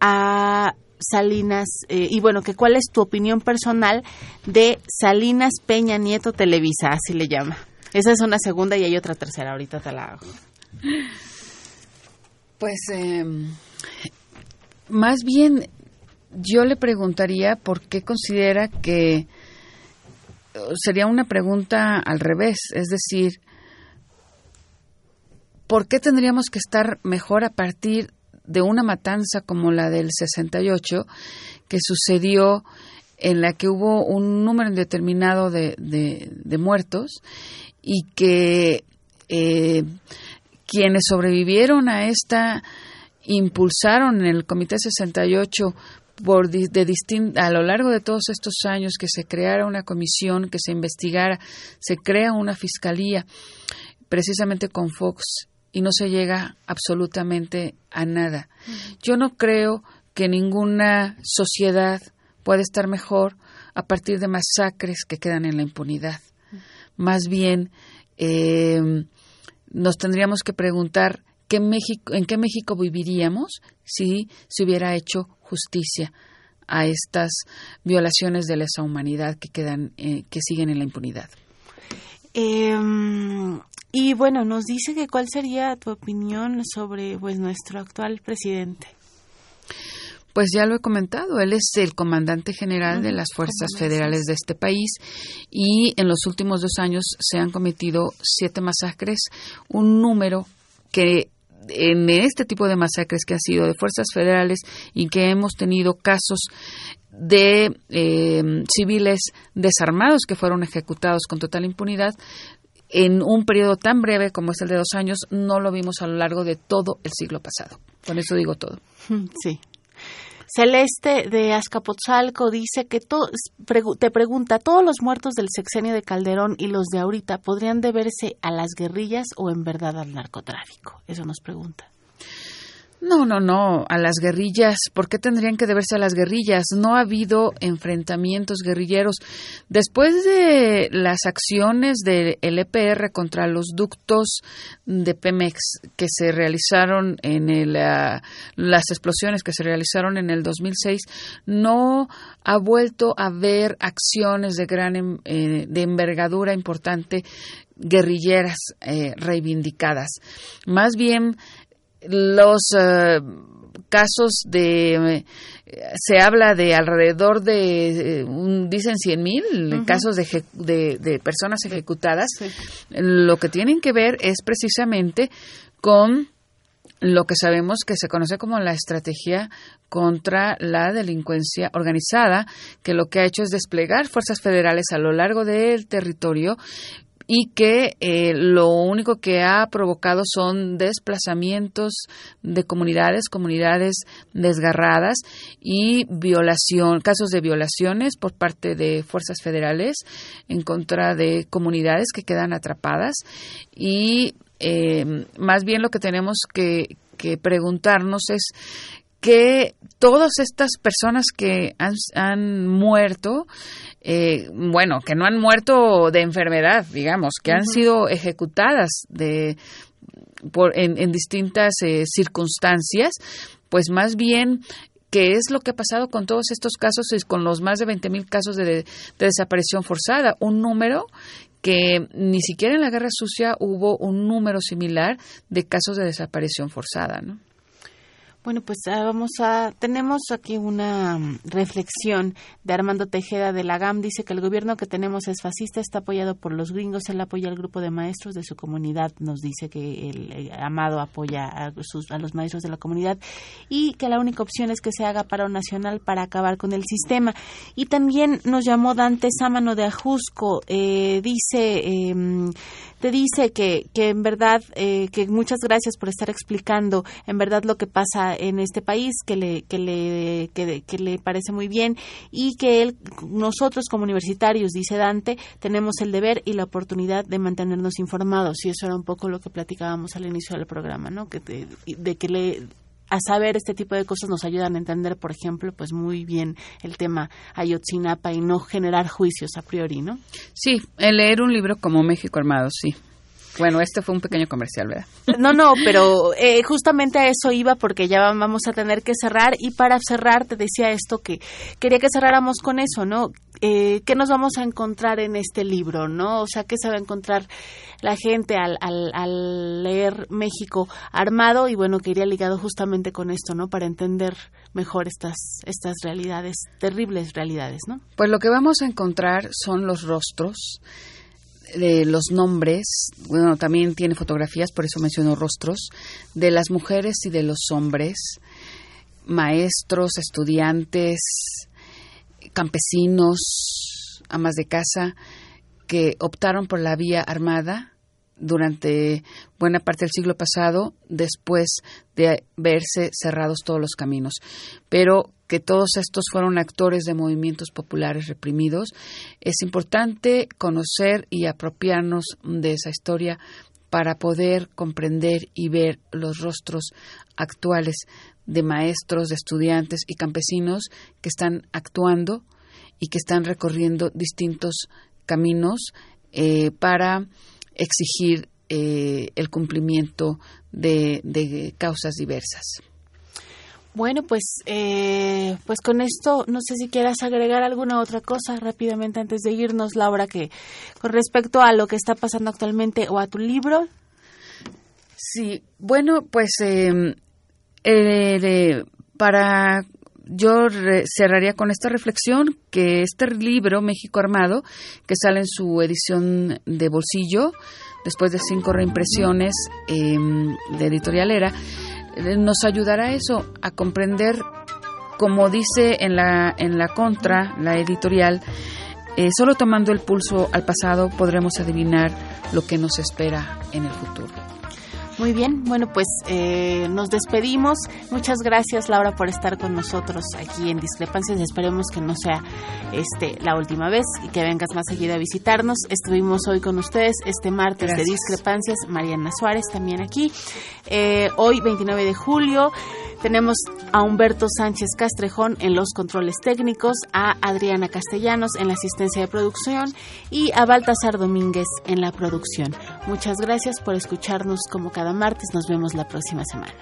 a Salinas eh, y bueno, que cuál es tu opinión personal de Salinas Peña Nieto Televisa, así le llama. Esa es una segunda y hay otra tercera, ahorita te la hago. Pues em, más bien yo le preguntaría por qué considera que sería una pregunta al revés, es decir, ¿por qué tendríamos que estar mejor a partir de una matanza como la del 68, que sucedió en la que hubo un número indeterminado de, de, muertos y que eh, quienes sobrevivieron a esta impulsaron en el Comité 68 por de a lo largo de todos estos años que se creara una comisión, que se investigara, se crea una fiscalía, precisamente con Fox y no se llega absolutamente a nada. Yo no creo que ninguna sociedad pueda estar mejor a partir de masacres que quedan en la impunidad. Más bien, eh, nos tendríamos que preguntar ¿qué México, en qué México viviríamos si se hubiera hecho justicia a estas violaciones de lesa humanidad que quedan, eh, que siguen en la impunidad. Eh, y bueno, nos dice que cuál sería tu opinión sobre pues nuestro actual presidente. Pues ya lo he comentado, él es el comandante general de las fuerzas federales de este país y en los últimos dos años se han cometido siete masacres, un número que en este tipo de masacres que han sido de fuerzas federales y que hemos tenido casos de eh, civiles desarmados que fueron ejecutados con total impunidad, en un periodo tan breve como es el de dos años, no lo vimos a lo largo de todo el siglo pasado. Con eso digo todo. Sí. Celeste de Azcapotzalco dice que te pregunta, ¿todos los muertos del sexenio de Calderón y los de ahorita podrían deberse a las guerrillas o en verdad al narcotráfico? Eso nos pregunta. No, no, no, a las guerrillas. ¿Por qué tendrían que deberse a las guerrillas? No ha habido enfrentamientos guerrilleros. Después de las acciones del EPR contra los ductos de Pemex que se realizaron en el, ah, las explosiones que se realizaron en el 2006, no ha vuelto a haber acciones de gran em, eh, de envergadura importante guerrilleras eh, reivindicadas. Más bien los eh, casos de se habla de alrededor de un, dicen cien mil casos de, de, personas ejecutadas. Lo que tienen que ver es precisamente con lo que sabemos que se conoce como la estrategia contra la delincuencia organizada, que lo que ha hecho es desplegar fuerzas federales a lo largo del territorio y que eh, lo único que ha provocado son desplazamientos de comunidades, comunidades desgarradas y violación, casos de violaciones por parte de fuerzas federales en contra de comunidades que quedan atrapadas. Y eh, más bien lo que tenemos que, que preguntarnos es que todas estas personas que han, han muerto, eh, bueno, que no han muerto de enfermedad, digamos, que han sido ejecutadas de, por, en, en distintas eh, circunstancias, pues más bien qué es lo que ha pasado con todos estos casos y con los más de 20.000 casos de, de, desaparición forzada, un número que ni siquiera en la guerra sucia hubo un número similar de casos de desaparición forzada, ¿no? Bueno, pues ah, vamos a tenemos aquí una mm, reflexión de Armando Tejeda de la GAM. Dice que el gobierno que tenemos es fascista, está apoyado por los gringos, él apoya al grupo de maestros de su comunidad. Nos dice que el, Amado apoya a, sus, a los maestros de la comunidad y que la única opción es que se haga paro nacional para acabar con el sistema. Y también nos llamó Dante Sámano de Ajusco. Eh, dice eh, te dice que, que en verdad, eh, que muchas gracias por estar explicando en verdad lo que pasa en este país, que le, que le, que, le parece muy bien y que él, nosotros como universitarios, dice Dante, tenemos el deber y la oportunidad de mantenernos informados y eso era un poco lo que platicábamos al inicio del programa, ¿no? Que de que le a saber este tipo de cosas nos ayudan a entender, por ejemplo, pues muy bien el tema Ayotzinapa y no generar juicios a priori, ¿no? Sí, el leer un libro como México Armado, sí. Bueno, este fue un pequeño comercial, ¿verdad? No, no, pero eh, justamente a eso iba porque ya vamos a tener que cerrar y para cerrar te decía esto que quería que cerráramos con eso, ¿no? Eh, ¿Qué nos vamos a encontrar en este libro, no? O sea, ¿qué se va a encontrar la gente al, al, leer México armado? Y bueno, que iría ligado justamente con esto, ¿no? Para entender mejor estas, estas realidades, terribles realidades, ¿no? Pues lo que vamos a encontrar son los rostros de los nombres, bueno, también tiene fotografías, por eso menciono rostros, de las mujeres y de los hombres, maestros, estudiantes, campesinos, amas de casa, que optaron por la vía armada durante buena parte del siglo pasado, después de verse cerrados todos los caminos. Pero que todos estos fueron actores de movimientos populares reprimidos, es importante conocer y apropiarnos de esa historia para poder comprender y ver los rostros actuales de maestros, de estudiantes y campesinos que están actuando y que están recorriendo distintos caminos eh, para exigir eh, el cumplimiento de causas diversas. Bueno, pues, eh, pues con esto, no sé si quieras agregar alguna otra cosa rápidamente antes de irnos, Laura, que con respecto a lo que está pasando actualmente o a tu libro. Sí, bueno, pues em, eh, para yo cerraría con esta reflexión que este libro México Armado, que sale en su edición de bolsillo, después de cinco reimpresiones em, de editorialera, nos ayudará eso, a comprender, como dice en la, en la contra, la editorial, eh, solo tomando el pulso al pasado podremos adivinar lo que nos espera en el futuro. Muy bien, bueno, pues eh, nos despedimos. Muchas gracias, Laura, por estar con nosotros aquí en Discrepancias. Esperemos que no sea este la última vez y que vengas más seguido a visitarnos. Estuvimos hoy con ustedes este martes de Discrepancias. Mariana Suárez también aquí. Eh, hoy, 29 de julio. Tenemos a Humberto Sánchez Castrejón en los controles técnicos, a Adriana Castellanos en la asistencia de producción y a Baltasar Domínguez en la producción. Muchas gracias por escucharnos como cada martes. Nos vemos la próxima semana.